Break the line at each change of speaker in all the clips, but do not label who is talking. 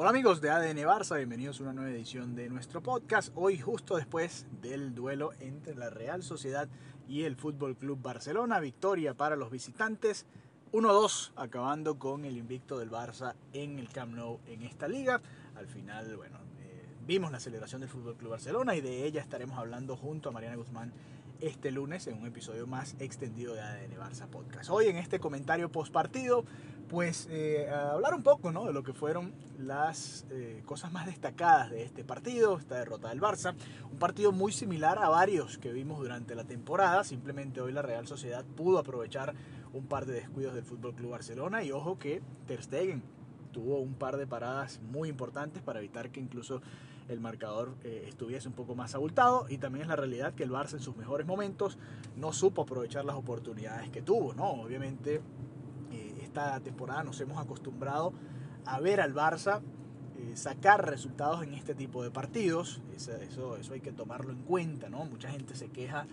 Hola amigos de ADN Barça, bienvenidos a una nueva edición de nuestro podcast. Hoy justo después del duelo entre la Real Sociedad y el Fútbol Club Barcelona, victoria para los visitantes 1-2, acabando con el invicto del Barça en el Camp Nou en esta liga. Al final, bueno, eh, vimos la celebración del Fútbol Club Barcelona y de ella estaremos hablando junto a Mariana Guzmán este lunes en un episodio más extendido de ADN Barça Podcast. Hoy en este comentario post partido, pues eh, hablar un poco ¿no? de lo que fueron las eh, cosas más destacadas de este partido, esta derrota del Barça. Un partido muy similar a varios que vimos durante la temporada. Simplemente hoy la Real Sociedad pudo aprovechar un par de descuidos del Fútbol Club Barcelona y ojo que Ter Stegen tuvo un par de paradas muy importantes para evitar que incluso el marcador eh, estuviese un poco más abultado y también es la realidad que el Barça en sus mejores momentos no supo aprovechar las oportunidades que tuvo, ¿no? Obviamente esta temporada nos hemos acostumbrado a ver al Barça eh, sacar resultados en este tipo de partidos, eso, eso, eso, hay que tomarlo en cuenta, ¿no? Mucha gente se queja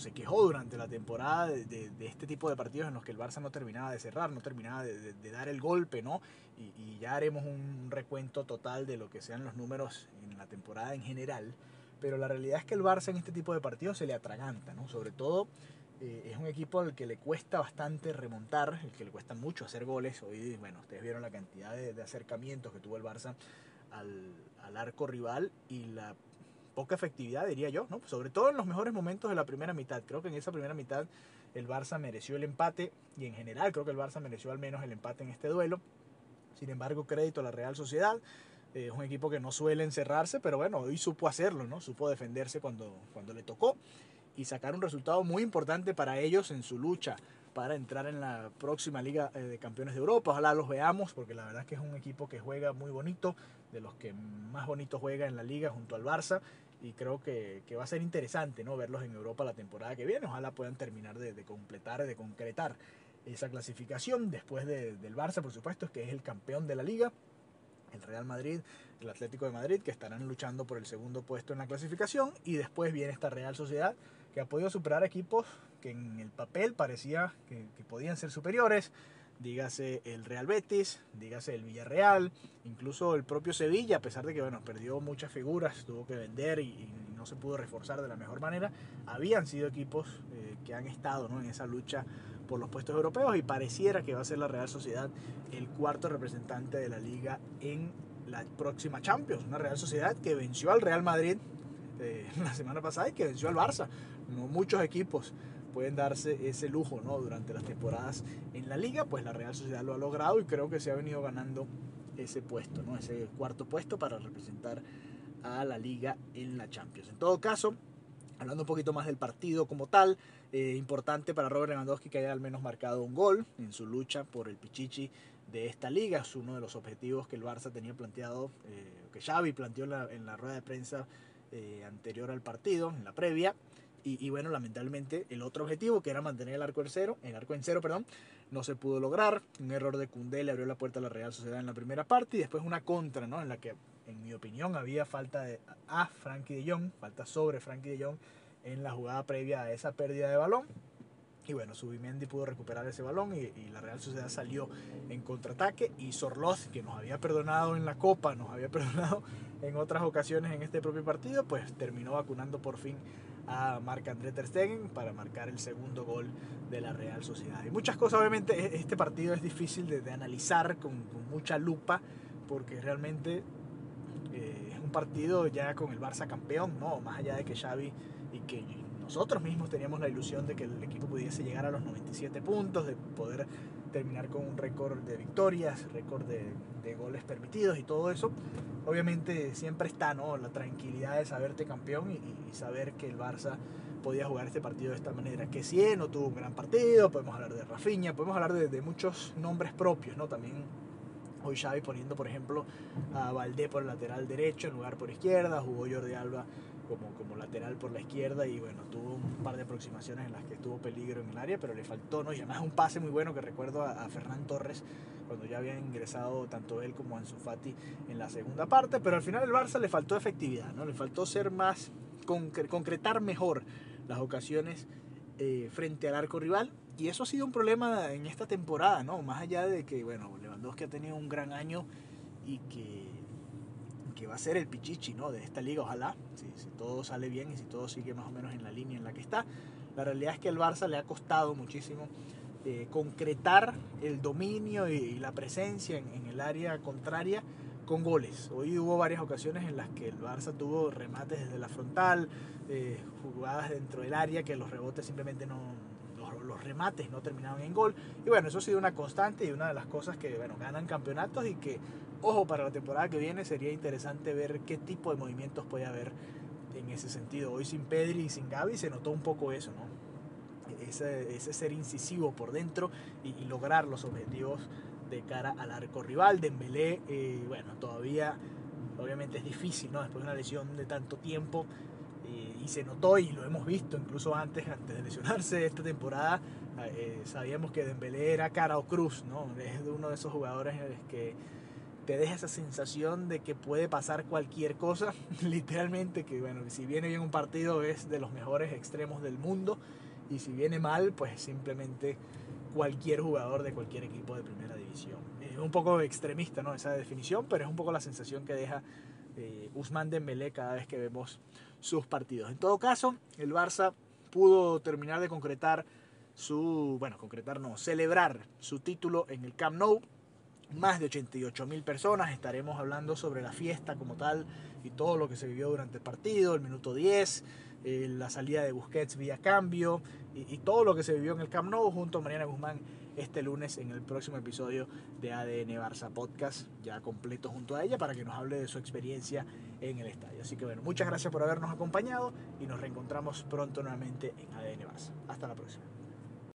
se quejó durante la temporada de, este tipo de partidos en los que el Barça no terminaba de cerrar, no terminaba de, dar el golpe, ¿no? Y, ya haremos un recuento total de lo que sean los números en la temporada en general. Pero la realidad es que el Barça en este tipo de partidos se le atraganta, ¿no? Sobre todo eh, es un equipo al que le cuesta bastante remontar, el que le cuesta mucho hacer goles. Hoy, bueno, ustedes vieron la cantidad de, acercamientos que tuvo el Barça al, al arco rival y la poca efectividad, diría yo, ¿no? sobre todo en los mejores momentos de la primera mitad. Creo que en esa primera mitad el Barça mereció el empate y en general creo que el Barça mereció al menos el empate en este duelo. Sin embargo, crédito a la Real Sociedad. Eh, es un equipo que no suele encerrarse, pero bueno, hoy supo hacerlo, ¿no? Supo defenderse cuando, cuando le tocó y sacar un resultado muy importante para ellos en su lucha para entrar en la próxima Liga eh, de Campeones de Europa. Ojalá los veamos, porque la verdad es que es un equipo que juega muy bonito, de los que más bonito juega en la liga junto al Barça. Y creo que, que va a ser interesante ¿no? verlos en Europa la temporada que viene. Ojalá puedan terminar de, de completar, de concretar esa clasificación después de, del Barça, por supuesto, que es el campeón de la liga el Real Madrid, el Atlético de Madrid, que estarán luchando por el segundo puesto en la clasificación, y después viene esta Real Sociedad, que ha podido superar equipos que en el papel parecía que, podían ser superiores, dígase el Real Betis, dígase el Villarreal, incluso el propio Sevilla, a pesar de que bueno, perdió muchas figuras, tuvo que vender y, no se pudo reforzar de la mejor manera, habían sido equipos eh, que han estado ¿no? en esa lucha por los puestos europeos y pareciera que va a ser la Real Sociedad el cuarto representante de la liga en la próxima Champions, una Real Sociedad que venció al Real Madrid eh, la semana pasada y que venció al Barça no muchos equipos pueden darse ese lujo ¿no? durante las temporadas en la liga, pues la Real Sociedad lo ha logrado y creo que se ha venido ganando ese puesto, ¿no? ese cuarto puesto para representar a la liga en la Champions. En todo caso, hablando un poquito más del partido como tal, eh, importante para Robert Lewandowski que haya al menos marcado un gol en su lucha por el Pichichi de esta liga. Es uno de los objetivos que el Barça tenía planteado, eh, que Xavi planteó la, en la rueda de prensa eh, anterior al partido, en la previa. Y, bueno, lamentablemente el otro objetivo, que era mantener el arco en cero, el arco en cero, perdón, no se pudo lograr. Un error de Cundé le abrió la puerta a la Real Sociedad en la primera parte y después una contra, ¿no? En la que, en mi opinión, había falta de, a Frankie de Jong, falta sobre Frankie de Jong en la jugada previa a esa pérdida de balón. Y bueno, Subimendi pudo recuperar ese balón y, la Real Sociedad salió en contraataque y Sorloz, que nos había perdonado en la Copa, nos había perdonado en otras ocasiones en este propio partido, pues terminó vacunando por fin a Marc-André Ter Stegen para marcar el segundo gol de la Real Sociedad. Y muchas cosas, obviamente, e-, este partido es difícil de, analizar con, mucha lupa porque realmente eh, es un partido ya con el Barça campeón, ¿no? Más allá de que Xavi y que nosotros mismos teníamos la ilusión de que el equipo pudiese llegar a los 97 puntos, de poder terminar con un récord de victorias, récord de, goles permitidos y todo eso. Obviamente siempre está ¿no? la tranquilidad de saberte campeón y, saber que el Barça podía jugar este partido de esta manera. Que si no tuvo un gran partido, podemos hablar de Rafinha, podemos hablar de, de muchos nombres propios, ¿no? También Hoy Xavi poniendo, por ejemplo, a Valdé por el lateral derecho en lugar por izquierda, jugó Jordi Alba como, como lateral por la izquierda y bueno, tuvo un par de aproximaciones en las que tuvo peligro en el área, pero le faltó, ¿no? Y además un pase muy bueno que recuerdo a, Fernán Torres cuando ya había ingresado tanto él como Ansu Fati en la segunda parte, pero al final el Barça le faltó efectividad, ¿no? Le faltó ser más, concretar mejor las ocasiones eh, frente al arco rival Y eso ha sido un problema en esta temporada, ¿no? Más allá de que, bueno, Lewandowski ha tenido un gran año y que, que va a ser el pichichi, ¿no? De esta liga, ojalá, si, si todo sale bien y si todo sigue más o menos en la línea en la que está. La realidad es que el Barça le ha costado muchísimo eh, concretar el dominio y, y la presencia en, en, el área contraria con goles. Hoy hubo varias ocasiones en las que el Barça tuvo remates desde la frontal, eh, jugadas dentro del área que los rebotes simplemente no, los, los, remates no terminaban en gol. Y bueno, eso ha sido una constante y una de las cosas que bueno, ganan campeonatos y que, ojo, para la temporada que viene sería interesante ver qué tipo de movimientos puede haber en ese sentido. Hoy sin Pedri y sin Gaby se notó un poco eso, ¿no? ese, ese ser incisivo por dentro y, y, lograr los objetivos de cara al arco rival. Dembélé, eh, bueno, todavía obviamente es difícil, ¿no? Después de una lesión de tanto tiempo eh, y se notó y lo hemos visto incluso antes, antes de lesionarse esta temporada, eh, sabíamos que Dembélé era cara o cruz, ¿no? Es uno de esos jugadores que te deja esa sensación de que puede pasar cualquier cosa, literalmente que bueno, si viene bien un partido es de los mejores extremos del mundo y si viene mal, pues simplemente cualquier jugador de cualquier equipo de primera división. Es un poco extremista ¿no? esa definición, pero es un poco la sensación que deja eh, Usman cada vez que vemos sus partidos. En todo caso, el Barça pudo terminar de concretar su, bueno, concretar no, celebrar su título en el Camp Nou. Más de 88 mil personas, estaremos hablando sobre la fiesta como tal y todo lo que se vivió durante el partido, el minuto 10, eh, la salida de Busquets vía cambio y, y, todo lo que se vivió en el Camp Nou junto a Mariana Guzmán este lunes en el próximo episodio de ADN Barça Podcast, ya completo junto a ella para que nos hable de su experiencia en el estadio. Así que bueno, muchas gracias por habernos acompañado y nos reencontramos pronto nuevamente en ADN Barça. Hasta la próxima.